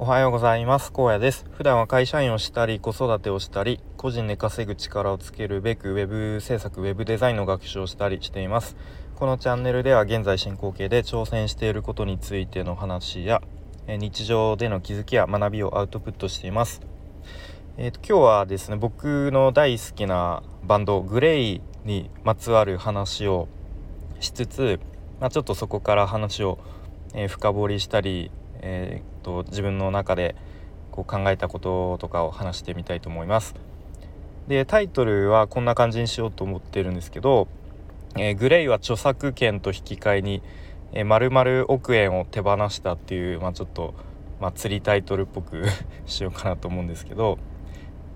おはようございます。荒野です。普段は会社員をしたり子育てをしたり個人で稼ぐ力をつけるべく web 制作 web デザインの学習をしたりしています。このチャンネルでは現在進行形で挑戦していることについての話や日常での気づきや学びをアウトプットしています。えーと、今日はですね僕の大好きなバンドグレイにまつわる話をしつつ、まあ、ちょっとそこから話を、えー、深掘りしたりえ、と自分の中でこう考えたこととかを話してみたいと思います。でタイトルはこんな感じにしようと思ってるんですけど「えー、グレイは著作権と引き換えに、えー、丸々億円を手放した」っていう、まあ、ちょっと、まあ、釣りタイトルっぽく しようかなと思うんですけど、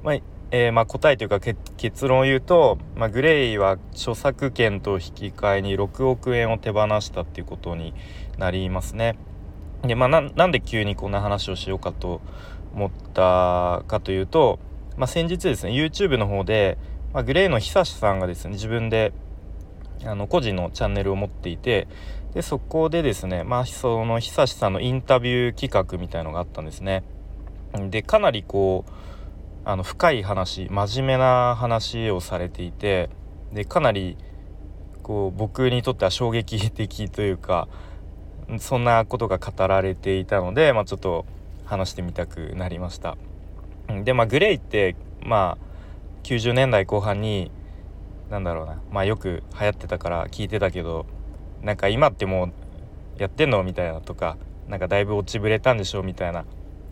まあえー、まあ、答えというか結論を言うと、まあ、グレイは著作権と引き換えに6億円を手放したっていうことになりますね。でまあなんで急にこんな話をしようかと思ったかというと、まあ、先日ですね YouTube の方で、まあ、グレーの久志さんがですね自分であの個人のチャンネルを持っていてでそこでですね、まあ、その久志さんのインタビュー企画みたいのがあったんですね。でかなりこうあの深い話真面目な話をされていてでかなりこう僕にとっては衝撃的というかそんなことが語られていたので、まあ、ちょっと話してみたくなりました。でまあグレイってまあ90年代後半に何だろうなまあよく流行ってたから聞いてたけどなんか今ってもうやってんのみたいなとかなんかだいぶ落ちぶれたんでしょみたいな、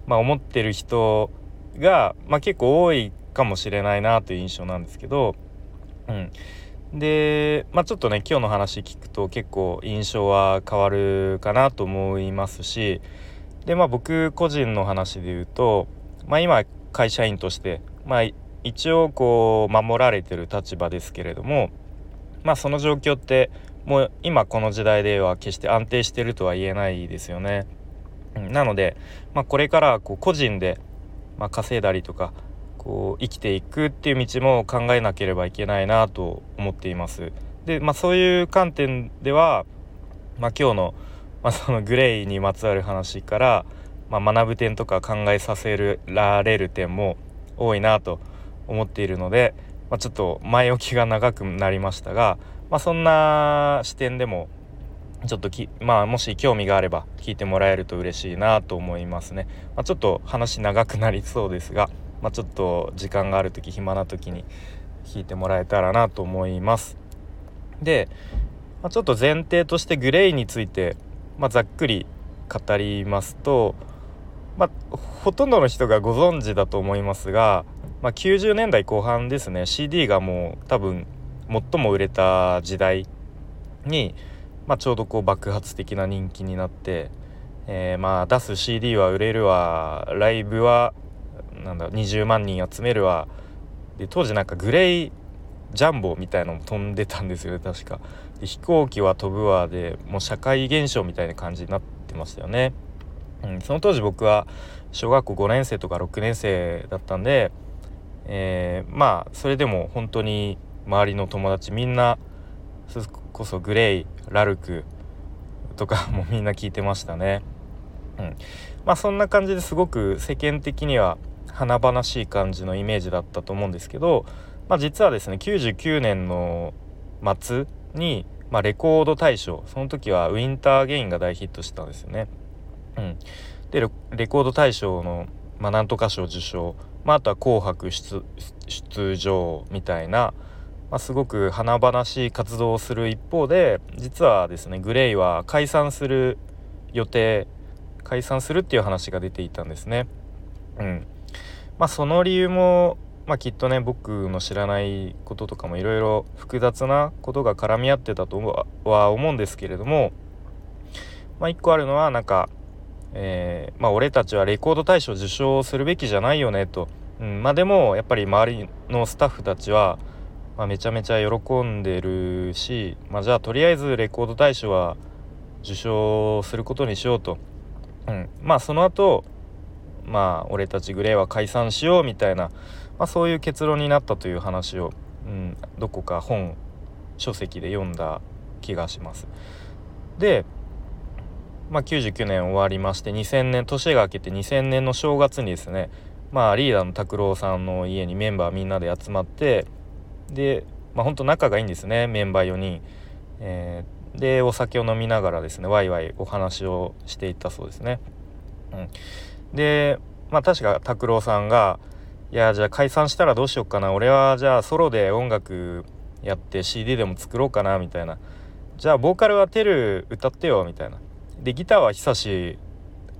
まあ、思ってる人が、まあ、結構多いかもしれないなという印象なんですけど、うん、で、まあ、ちょっとね今日の話聞くと結構印象は変わるかなと思いますしでまあ僕個人の話で言うと、まあ、今会社員として、まあ、一応こう守られてる立場ですけれどもまあその状況ってもう今この時代では決して安定してるとは言えないですよね。なので、まあ、これからこう個人で、まあ、稼いだりとかこう生きていくっていう道も考えなければいけないなと思っています。で、まあ、そういう観点では、まあ、今日の,、まあそのグレイにまつわる話から、まあ、学ぶ点とか考えさせられる点も多いなと思っているので、まあ、ちょっと前置きが長くなりましたが、まあ、そんな視点でもちょっとき、まあ、もし興味があれば聞いてもらえると嬉しいなと思いますね。まあ、ちょっと話長くなりそうですが、まあ、ちょっと時間がある時暇な時に弾いてもらえたらなと思います。で、まあ、ちょっと前提としてグレイについて、まあ、ざっくり語りますと、まあ、ほとんどの人がご存知だと思いますが、まあ、90年代後半ですね CD がもう多分最も売れた時代に、まあ、ちょうどこう爆発的な人気になって、えー、まあ出す CD は売れるわライブはなんだ20万人集めるわ。で当時なんかグレイジャンボみたいのも飛んでたんですよね確か。で飛行機は飛ぶわ。でもう社会現象みたいな感じになってましたよね、うん、その当時僕は小学校5年生とか6年生だったんで、えー、まあそれでも本当に周りの友達みんなそれこそグレイラルクとか もみんな聞いてましたね。うん。まあそんな感じですごく世間的には華々しい感じのイメージだったと思うんですけど、まあ、実はですね99年の末に、まあ、レコード大賞その時はウィンターゲインが大ヒットしたんですよね。うん、でレコード大賞の、まあ、なんとか賞受賞、まあ、あとは「紅白出」出場みたいな、まあ、すごく華々しい活動をする一方で実はですねグレイは解散する予定解散するっていう話が出ていたんですね。うん、まあその理由も、まあ、きっとね僕の知らないこととかもいろいろ複雑なことが絡み合ってたとは思うんですけれどもまあ一個あるのはなんか、えー、まあ俺たちはレコード大賞受賞するべきじゃないよねと、うん、まあでもやっぱり周りのスタッフたちは、ま、めちゃめちゃ喜んでるし、ま、じゃあとりあえずレコード大賞は受賞することにしようと、うん、まあその後まあ俺たちグレーは解散しようみたいな、まあ、そういう結論になったという話を、うん、どこか本書籍で読んだ気がします。でまあ、99年終わりまして2000年年が明けて2000年の正月にですねまあリーダーの拓郎さんの家にメンバーみんなで集まってでまあほんと仲がいいんですねメンバー4人。えー、でお酒を飲みながらですねワイワイお話をしていったそうですね。うん、でまあ確か拓郎さんが「いやじゃあ解散したらどうしよっかな。俺はじゃあソロで音楽やって CD でも作ろうかな」みたいな「じゃあボーカルはテル歌ってよ」みたいな「でギターは久し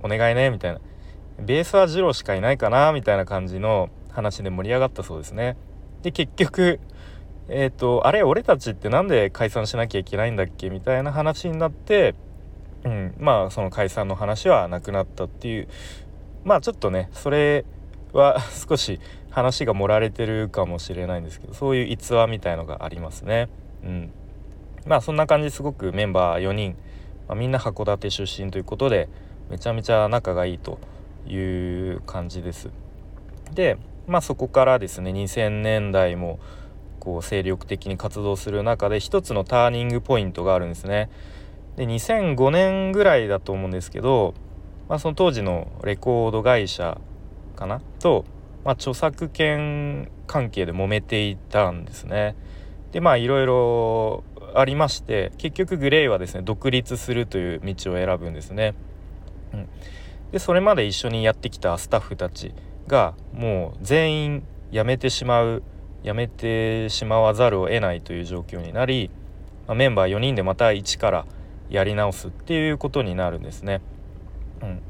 お願いね」みたいな「ベースはジローしかいないかな」みたいな感じの話で盛り上がったそうですね。で結局えっ、ー、とあれ俺たちって何で解散しなきゃいけないんだっけみたいな話になって、うん、まあその解散の話はなくなったっていうまあちょっとねそれは 少し話が盛られてるかもしれないんですけどそういう逸話みたいのがありますね。うん、まあそんな感じすごくメンバー4人、まあ、みんな函館出身ということでめちゃめちゃ仲がいいという感じです。でまあそこからですね2000年代もこう精力的に活動する中で一つのターニングポイントがあるんですね。で2005年ぐらいだと思うんですけど、まあ、その当時のレコード会社かな？と、まあ、著作権関係で揉めていたんですね。でまあいろいろありまして結局グレイはですね独立するという道を選ぶんですね。うん、でそれまで一緒にやってきたスタッフたちがもう全員辞めてしまう辞めてしまわざるを得ないという状況になり、まあ、メンバー4人でまた一からやり直すっていうことになるんですね。うん、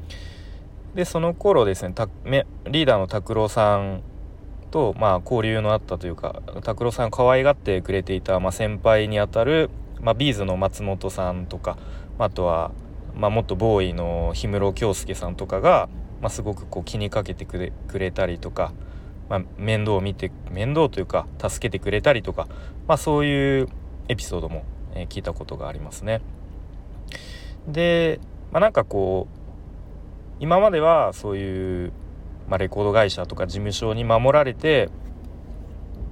でその頃ですねたリーダーの拓郎さんと、まあ、交流のあったというか拓郎さんを可愛がってくれていた、まあ、先輩にあたる、まあ、ビーズの松本さんとかまあとは、まあ、元ボーイの氷室京介さんとかが、まあ、すごくこう気にかけてくれくれたりとか、まあ、面倒を見て面倒というか助けてくれたりとか、まあ、そういうエピソードも、え、聞いたことがありますね。で、まあ、なんかこう今まではそういう、まあ、レコード会社とか事務所に守られて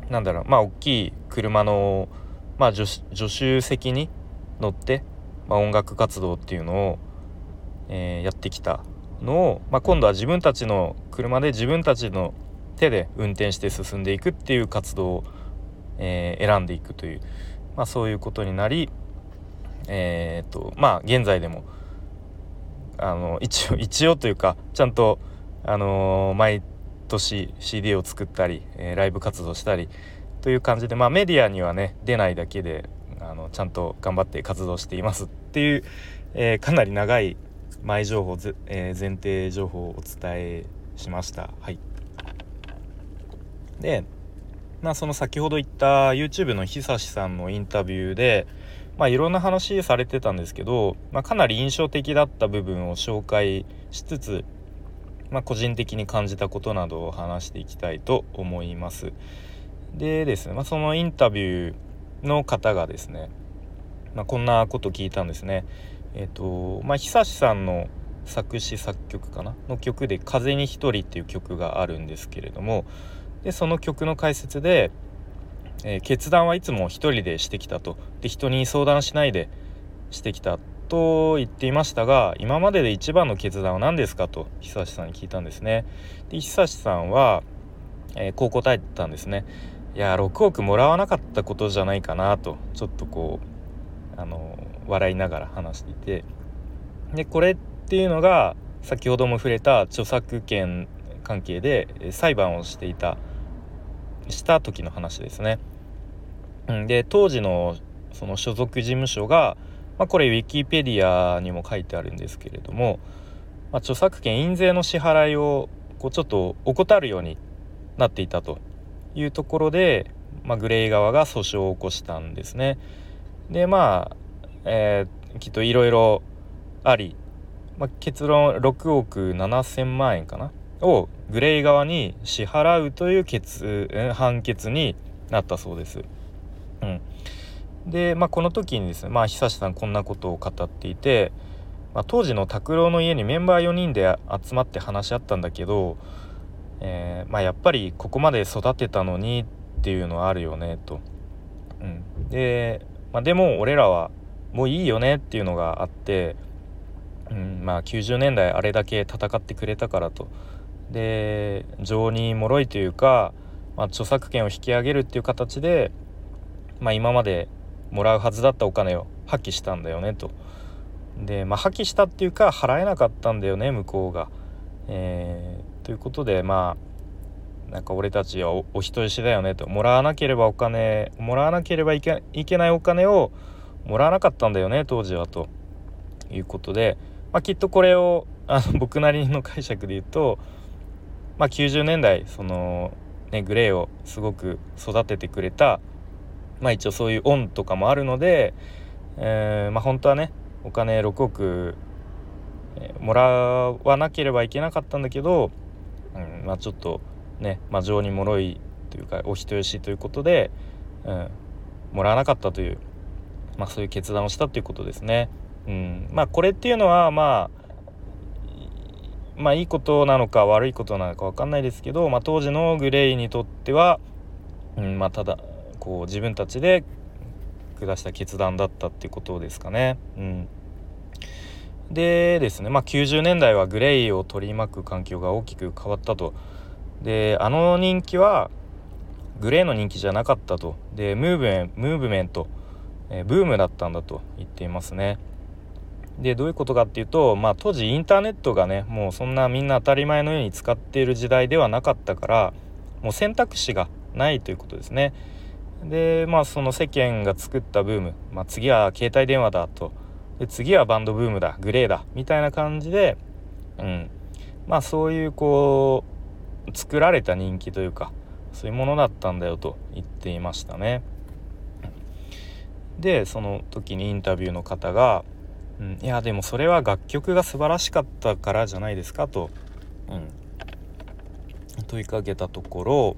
なんだろうまあ大きい車の、まあ助、手席に乗って、まあ、音楽活動っていうのを、えー、やってきたのを、まあ、今度は自分たちの車で自分たちの手で運転して進んでいくっていう活動を、えー、選んでいくという、まあ、そういうことになり、えーとまあ、現在でもあの一応 一応というかちゃんと、あの、毎年 CD を作ったり、えー、ライブ活動したりという感じで、まあ、メディアにはね出ないだけであのちゃんと頑張って活動していますっていう、えー、かなり長い前情報、えー、前提情報をお伝えしました。はいで、まあ、その先ほど言った YouTube の久志さんのインタビューで、まあ、いろんな話されてたんですけど、まあ、かなり印象的だった部分を紹介しつつ、まあ、個人的に感じたことなどを話していきたいと思います。でですね、まあ、そのインタビューの方がですね、まあ、こんなこと聞いたんですね。えっ、ー、とまあ久志さんの作詞作曲かな？の曲で「風に一人」っていう曲があるんですけれどもでその曲の解説で、えー、決断はいつも一人でしてきたと。で人に相談しないでしてきたと言っていましたが今までで一番の決断は何ですかと久志さんに聞いたんですね。で久志さんは、えー、こう答えてたんですね。いや6億もらわなかったことじゃないかなとちょっとこうあの笑いながら話していて。でこれっていうのが先ほども触れた著作権関係で裁判をしていたした時の話ですね。で当時のその所属事務所が、まあ、これウィキペディアにも書いてあるんですけれども、まあ、著作権印税の支払いをこうちょっと怠るようになっていたというところで、まあ、グレイ側が訴訟を起こしたんですね。でまあ、えー、きっといろいろあり、まあ、結論6億7,000万円かなをグレイ側に支払うという決判決になったそうです。うん、で、まあ、この時にですね、まあ、久志さんこんなことを語っていて、まあ、当時の拓郎の家にメンバー4人で集まって話し合ったんだけど、えー、まあ、やっぱりここまで育てたのにっていうのはあるよねと。うん、で、まあ、でも俺らはもういいよねっていうのがあってうんまあ、90年代あれだけ戦ってくれたからとで情に脆いというか、まあ、著作権を引き上げるっていう形で、まあ、今までもらうはずだったお金を破棄したんだよねと。で、まあ、破棄したっていうか払えなかったんだよね向こうが。えー、ということでまあなんか俺たちはお人よしだよねともらわなければお金もらわなければいけいけないお金をもらわなかったんだよね当時はということで、まあ、きっとこれをあの僕なりの解釈で言うと、まあ、90年代その、ね、グレーをすごく育ててくれた、まあ、一応そういう恩とかもあるので、えー、まあ、本当はねお金6億、もらわなければいけなかったんだけど、うんまあ、ちょっとね、まあ、情に脆いというかお人よしということで、うん、もらわなかったという、まあ、そういう決断をしたということですね。うん、まあこれっていうのはまあまあいいことなのか悪いことなのか分かんないですけど、まあ、当時のグレイにとっては、うんまあ、ただこう自分たちで下した決断だったっていうことですかね。うん、でですね、まあ、90年代はグレイを取り巻く環境が大きく変わったと。であの人気はグレーの人気じゃなかったと。でムーブメンムーブメント、えー、ブームだったんだと言っていますね。でどういうことかっていうと、まあ、当時インターネットがねもうそんなみんな当たり前のように使っている時代ではなかったからもう選択肢がないということですね。でまあその世間が作ったブーム、まあ、次は携帯電話だとで次はバンドブームだグレーだみたいな感じで、うん、まあそういうこう作られた人気というかそういうものだったんだよと言っていましたね。でその時にインタビューの方がうん、いやでもそれは楽曲が素晴らしかったからじゃないですかと、うん、問いかけたところ、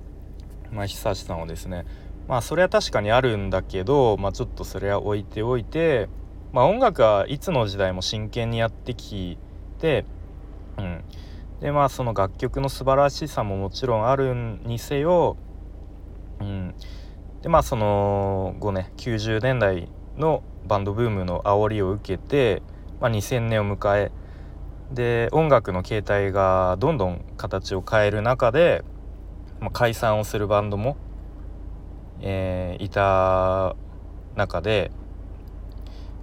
まあ、久志さんはですねまあそれは確かにあるんだけど、まあ、ちょっとそれは置いておいて、まあ、音楽はいつの時代も真剣にやってきて、うん、でまあその楽曲の素晴らしさももちろんあるにせよ、うん、でまあその後ね90年代のバンドブームの煽りを受けて、まあ、2000年を迎えで音楽の形態がどんどん形を変える中で、まあ、解散をするバンドも、えー、いた中で、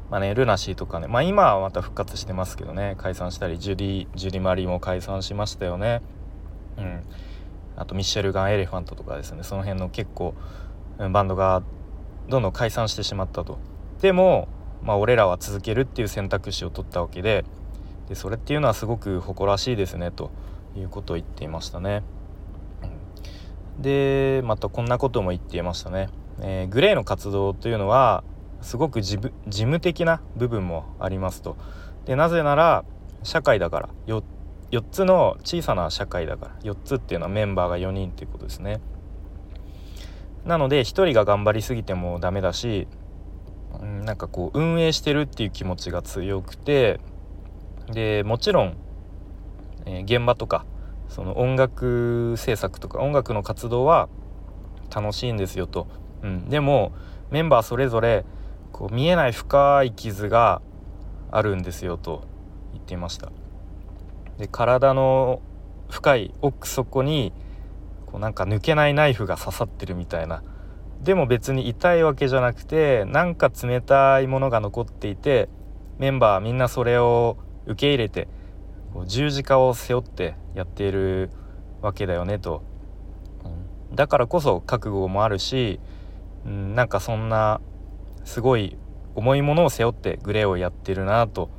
まあね、ルナシーとかね、まあ、今はまた復活してますけどね解散したりジュディ・ジュディマリーも解散しましたよね。うん、あとミッシェルガン・エレファントとかですねその辺の結構バンドがどんどん解散してしまったと。でも、まあ、俺らは続けるっていう選択肢を取ったわけででそれっていうのはすごく誇らしいですねということを言っていましたね。でまたこんなことも言っていましたね。えー、グレーの活動というのはすごく事務的な部分もありますと。でなぜなら社会だから 4, 4つの小さな社会だから4つっていうのはメンバーが4人っていうことですね。なので1人が頑張りすぎてもダメだし、なんかこう運営してるっていう気持ちが強くてでもちろん、えー、現場とかその音楽制作とか音楽の活動は楽しいんですよと、うん、でもメンバーそれぞれこう見えない深い傷があるんですよと言っていました。で体の深い奥底にこうなんか抜けないナイフが刺さってるみたいなでも別に痛いわけじゃなくてなんか冷たいものが残っていてメンバーみんなそれを受け入れて十字架を背負ってやっているわけだよねと、うん、だからこそ覚悟もあるし、うん、なんかそんなすごい重いものを背負ってグレーをやってるなと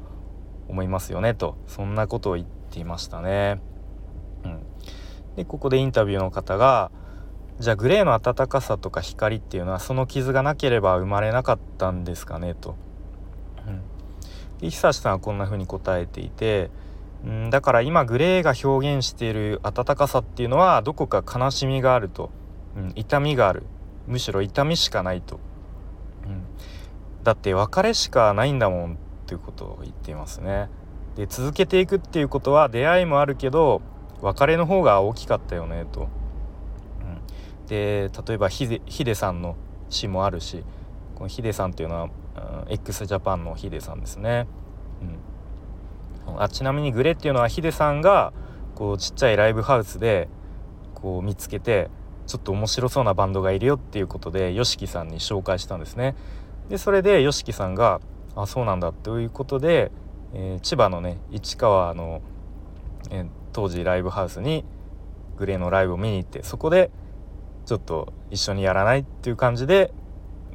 思いますよねと。そんなことを言っていましたね。うん、でここでインタビューの方がじゃあグレーの暖かさとか光っていうのはその傷がなければ生まれなかったんですかねと。うん、で久志さんはこんな風に答えていて、うん、だから今グレーが表現している暖かさっていうのはどこか悲しみがあると、うん、痛みがあるむしろ痛みしかないと、うん、だって別れしかないんだもんっていうことを言っていますね。で続けていくっていうことは出会いもあるけど別れの方が大きかったよねと。で例えばヒデヒデさんの詩もあるしこのヒデさんっていうのは、うん、x ジャパンのヒデさんですね。うん、あちなみにグレっていうのはヒデさんがこうちっちゃいライブハウスでこう見つけてちょっと面白そうなバンドがいるよっていうことで YOSHIKI さんに紹介したんですね。でそれで YOSHIKI さんが「あそうなんだ」ということで、えー、千葉のね市川の、えー、当時ライブハウスにグレーのライブを見に行ってそこでちょっと一緒にやらないっていう感じで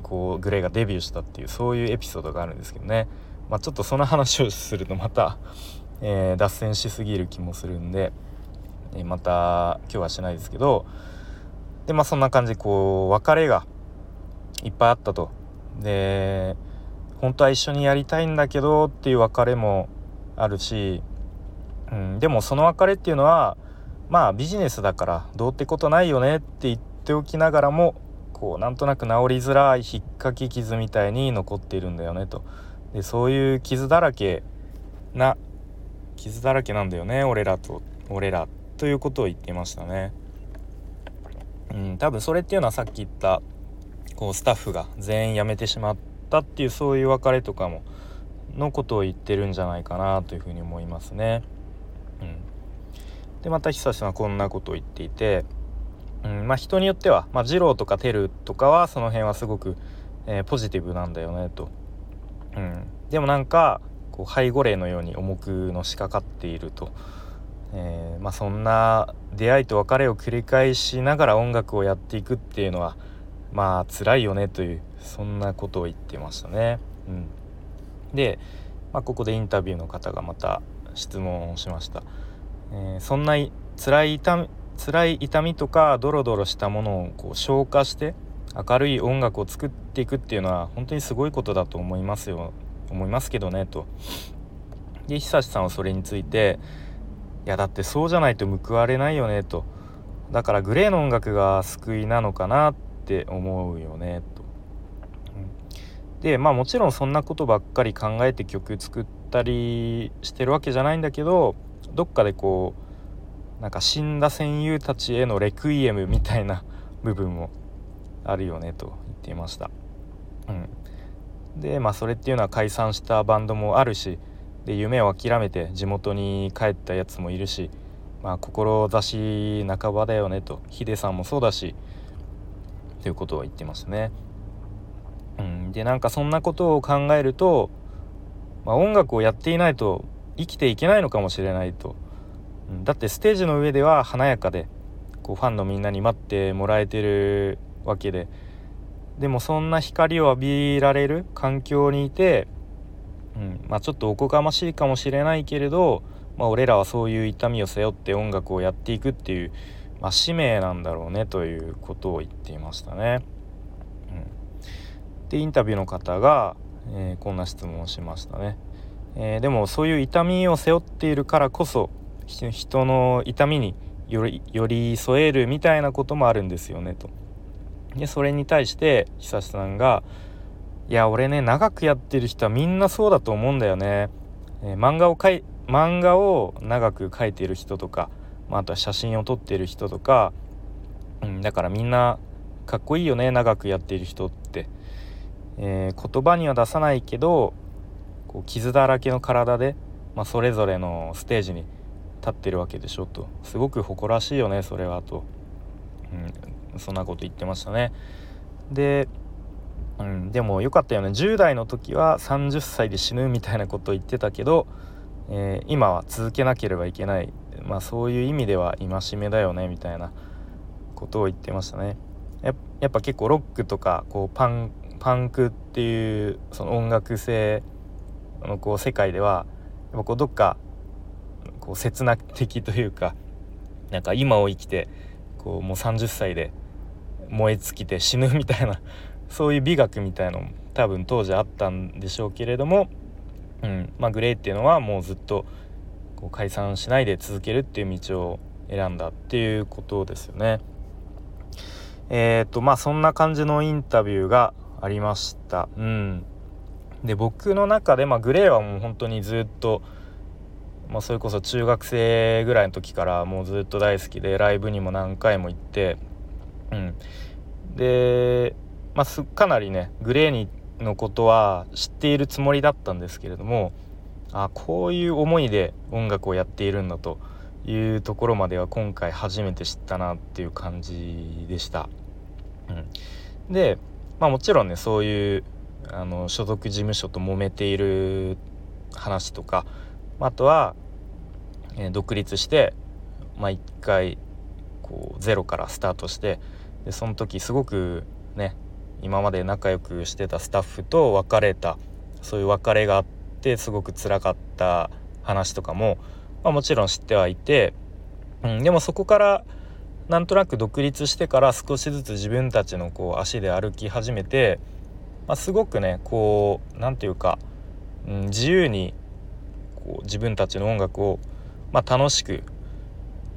こうグレーがデビューしたっていうそういうエピソードがあるんですけどね、まあ、ちょっとその話をするとまた、えー、脱線しすぎる気もするんで、えー、また今日はしないですけどでまあそんな感じでこう別れがいっぱいあったと。で本当は一緒にやりたいんだけどっていう別れもあるし、うん、でもその別れっていうのはまあビジネスだからどうってことないよねって言ってっておきながらもこうなんとなく治りづらい引っかき傷みたいに残っているんだよねとでそういう傷だらけな傷だらけなんだよね俺らと俺らということを言ってましたね。うん、多分それっていうのはさっき言ったこうスタッフが全員辞めてしまったっていうそういう別れとかものことを言ってるんじゃないかなというふうに思いますね。うん、でまた久さんはこんなことを言っていて、うんまあ、人によっては、まあ、二郎とかテルとかはその辺はすごく、えー、ポジティブなんだよねと。うん、でもなんかこう背後霊のように重くのしかかっていると。えー、まあ、そんな出会いと別れを繰り返しながら音楽をやっていくっていうのはまあ辛いよねというそんなことを言ってましたね。うん、で、まあ、ここでインタビューの方がまた質問をしました。えー、そんな辛い辛い痛みとかドロドロしたものをこう消化して明るい音楽を作っていくっていうのは本当にすごいことだと思いますよ思いますけどねと。で久志さんはそれについていやだってそうじゃないと報われないよねとだからグレーの音楽が救いなのかなって思うよねと。でまあもちろんそんなことばっかり考えて曲作ったりしてるわけじゃないんだけどどっかでこうなんか死んだ戦友たちへのレクイエムみたいな部分もあるよねと言っていました。うん、でまあそれっていうのは解散したバンドもあるしで夢を諦めて地元に帰ったやつもいるしまあ志半ばだよねとヒデさんもそうだしということを言ってましたね。うん、でなんかそんなことを考えると、まあ、音楽をやっていないと生きていけないのかもしれないと、だってステージの上では華やかでこうファンのみんなに待ってもらえてるわけででもそんな光を浴びられる環境にいて、うんまあ、ちょっとおこがましいかもしれないけれど、まあ、俺らはそういう痛みを背負って音楽をやっていくっていう、まあ、使命なんだろうねということを言っていましたね。うん、でインタビューの方が、えー、こんな質問をしましたね。えー、でもそういう痛みを背負っているからこそ人の痛みにより寄り添えるみたいなこともあるんですよねと。でそれに対して久志さんが「いや俺ね長くやってる人はみんなそうだと思うんだよね」えー、漫画を描い漫画を長く描いてる人とか、まあ、あとは写真を撮ってる人とか、うん、だからみんなかっこいいよね長くやってる人って、えー、言葉には出さないけどこう傷だらけの体で、まあ、それぞれのステージに立ってるわけでしょと。すごく誇らしいよねそれはと、うん、そんなこと言ってましたね。で、うん、でもよかったよね。10代の時は30歳で死ぬみたいなことを言ってたけど、えー、今は続けなければいけない。まあそういう意味では戒めだよねみたいなことを言ってましたね。やっぱ結構ロックとかこうパンパンクっていうその音楽性のこう世界ではやっぱこうどっかこう刹那的というかなんか今を生きてこうもう30歳で燃え尽きて死ぬみたいなそういう美学みたいのも多分当時あったんでしょうけれども、うんまあ、グレーっていうのはもうずっとこう解散しないで続けるっていう道を選んだっていうことですよね。えー、っとまあそんな感じのインタビューがありました。うんで僕の中で、まあ、グレーはもう本当にずっと、まあ、それこそ中学生ぐらいの時からもうずっと大好きでライブにも何回も行って、うん、で、まあ、かなりねグレーにのことは知っているつもりだったんですけれどもあこういう思いで音楽をやっているんだというところまでは今回初めて知ったなっていう感じでした。うん、で、まあ、もちろんねそういうあの所属事務所と揉めている話とかあとは、えー、独立して、まあ、一回こうゼロからスタートしてでその時すごくね今まで仲良くしてたスタッフと別れたそういう別れがあってすごく辛かった話とかも、まあ、もちろん知ってはいて、うん、でもそこからなんとなく独立してから少しずつ自分たちのこう足で歩き始めて、まあ、すごくねこう何て言うか、うん、自由にこう自分たちの音楽を、まあ、楽しく、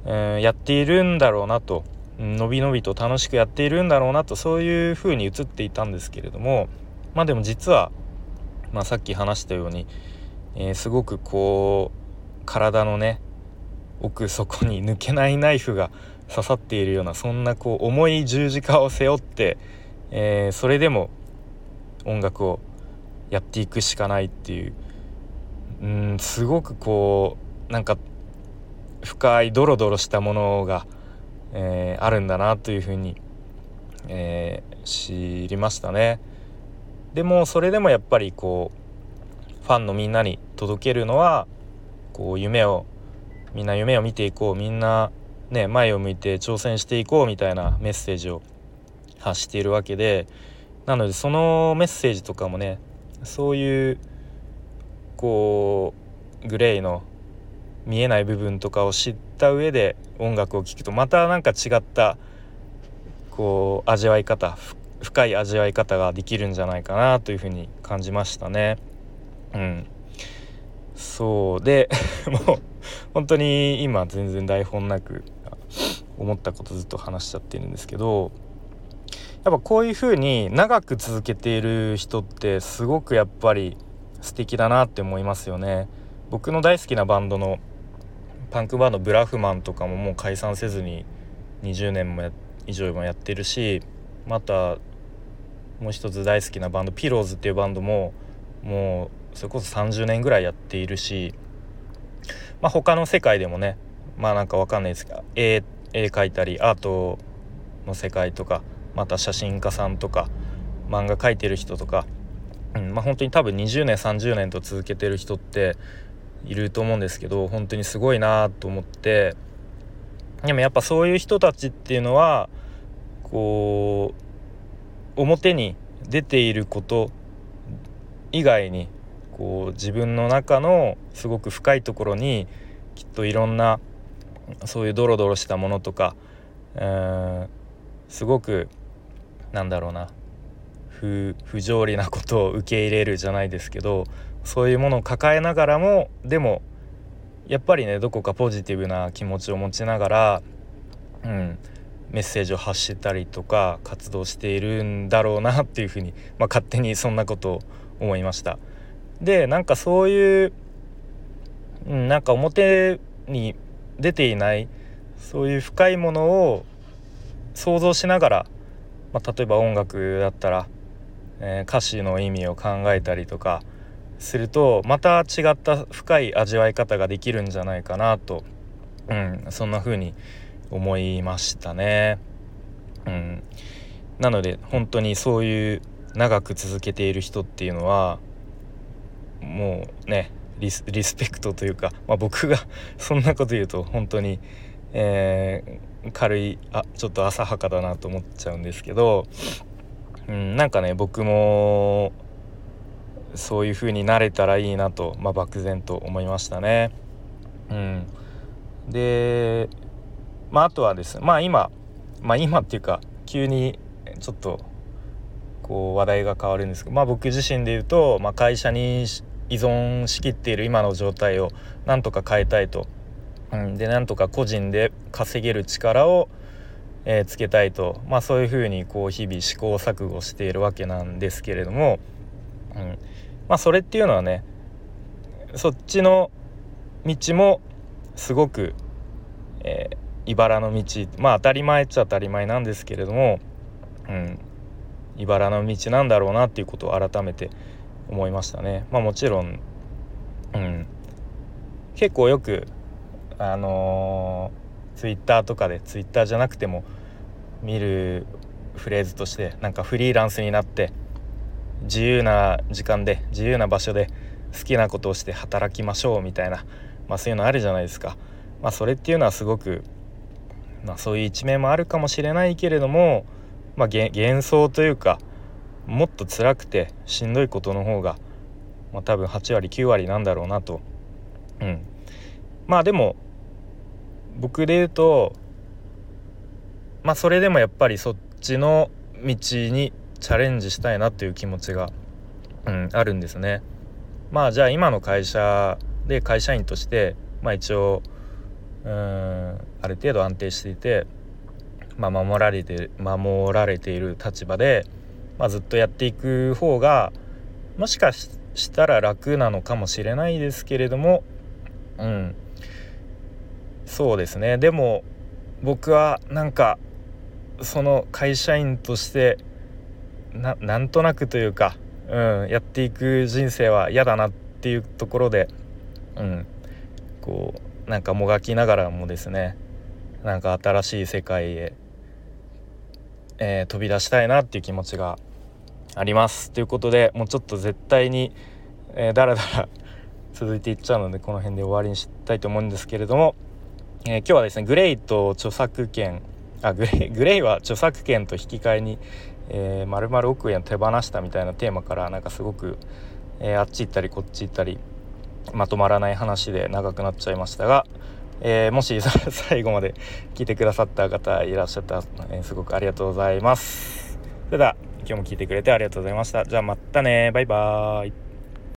うん、やっているんだろうなとのびのびと楽しくやっているんだろうなとそういう風に映っていたんですけれどもまあでも実は、まあ、さっき話したように、えー、すごくこう体のね奥底に抜けないナイフが刺さっているようなそんなこう重い十字架を背負って、えー、それでも音楽をやっていくしかないっていううんすごくこうなんか深いドロドロしたものが、えー、あるんだなというふうに、えー、知りましたね。でもそれでもやっぱりこうファンのみんなに届けるのはこう夢をみんな夢を見ていこうみんなね前を向いて挑戦していこうみたいなメッセージを発しているわけでなのでそのメッセージとかもねそういうこうグレイの見えない部分とかを知った上で音楽を聴くとまた何か違ったこう味わい方深い味わい方ができるんじゃないかなというふうに感じましたね。うん、そうでもう本当に今全然台本なく思ったことずっと話しちゃってるんですけどやっぱこういう風に長く続けている人ってすごくやっぱり素敵だなって思いますよね。僕の大好きなバンドのパンクバンドブラフマンとかももう解散せずに20年も以上もやってるしまたもう一つ大好きなバンドピローズっていうバンドももうそれこそ30年ぐらいやっているしまあ他の世界でもねまあなんかわかんないですが絵絵描いたりアートの世界とかまた写真家さんとか漫画描いてる人とか、うんまあ、本当に多分20年30年と続けてる人っていると思うんですけど本当にすごいなと思ってでもやっぱそういう人たちっていうのはこう表に出ていること以外にこう自分の中のすごく深いところにきっといろんなそういうドロドロしたものとかうんすごくなんだろうな不条理なことを受け入れるじゃないですけどそういうものを抱えながらもでもやっぱりねどこかポジティブな気持ちを持ちながら、うん、メッセージを発したりとか活動しているんだろうなっていうふうに、まあ、勝手にそんなことを思いました。でなんかそういう、うん、なんか表に出ていないそういう深いものを想像しながら、まあ、例えば音楽だったら、え、歌詞の意味を考えたりとかするとまた違った深い味わい方ができるんじゃないかなと、うん、そんな風に思いましたね。うん、なので本当にそういう長く続けている人っていうのはもうねリスペクトというか、まあ、僕が そんなこと言うと本当に、えー、軽いあちょっと浅はかだなと思っちゃうんですけど、うん、なんかね僕もそういう風になれたらいいなと、まあ、漠然と思いましたね。うん、で、まあ、あとはです。ねまあ今、まあ、今っていうか急にちょっとこう話題が変わるんですけど、まあ、僕自身で言うと、まあ、会社に依存しきっている今の状態をなんとか変えたいと、うん、でなんとか個人で稼げる力を、えー、つけたいと、まあ、そういうふうにこう日々試行錯誤しているわけなんですけれども、うん。まあ、それっていうのはねそっちの道もすごく、えー、茨の道まあ当たり前っちゃ当たり前なんですけれども、うん、茨の道なんだろうなっていうことを改めて思いましたね。まあ、もちろんうん。結構よくあのー、ツイッターとかでツイッターじゃなくても見るフレーズとしてなんかフリーランスになって自由な時間で自由な場所で好きなことをして働きましょうみたいな、まあ、そういうのあるじゃないですか。まあ、それっていうのはすごく、まあ、そういう一面もあるかもしれないけれども、まあ、幻想というかもっと辛くてしんどいことの方が、まあ、多分8割9割なんだろうなと。うん、まあでも僕で言うとまあそれでもやっぱりそっちの道にチャレンジしたいなっていう気持ちが、うん、あるんですね。まあじゃあ今の会社で会社員としてまあ一応うんある程度安定していて、まあ、守られて守られている立場で、まあ、ずっとやっていく方がもしかしたら楽なのかもしれないですけれどもうんそうですねでも僕はなんかその会社員としてななんとなくというかうん、やっていく人生は嫌だなっていうところで、うん、こうなんかもがきながらもですねなんか新しい世界へ、えー、飛び出したいなっていう気持ちがあります。ということでもうちょっと絶対に、えー、だらだら続いていっちゃうのでこの辺で終わりにしたいと思うんですけれども、えー、今日はですねグレイと著作権あグレイグレイは著作権と引き換えに、えー、丸々億円手放したみたいなテーマからなんかすごく、えー、あっち行ったりこっち行ったりまとまらない話で長くなっちゃいましたが、えー、もし 最後まで聞いてくださった方いらっしゃったら、えー、すごくありがとうございます。それでは今日も聞いてくれてありがとうございました。じゃあまたねバイバーイ。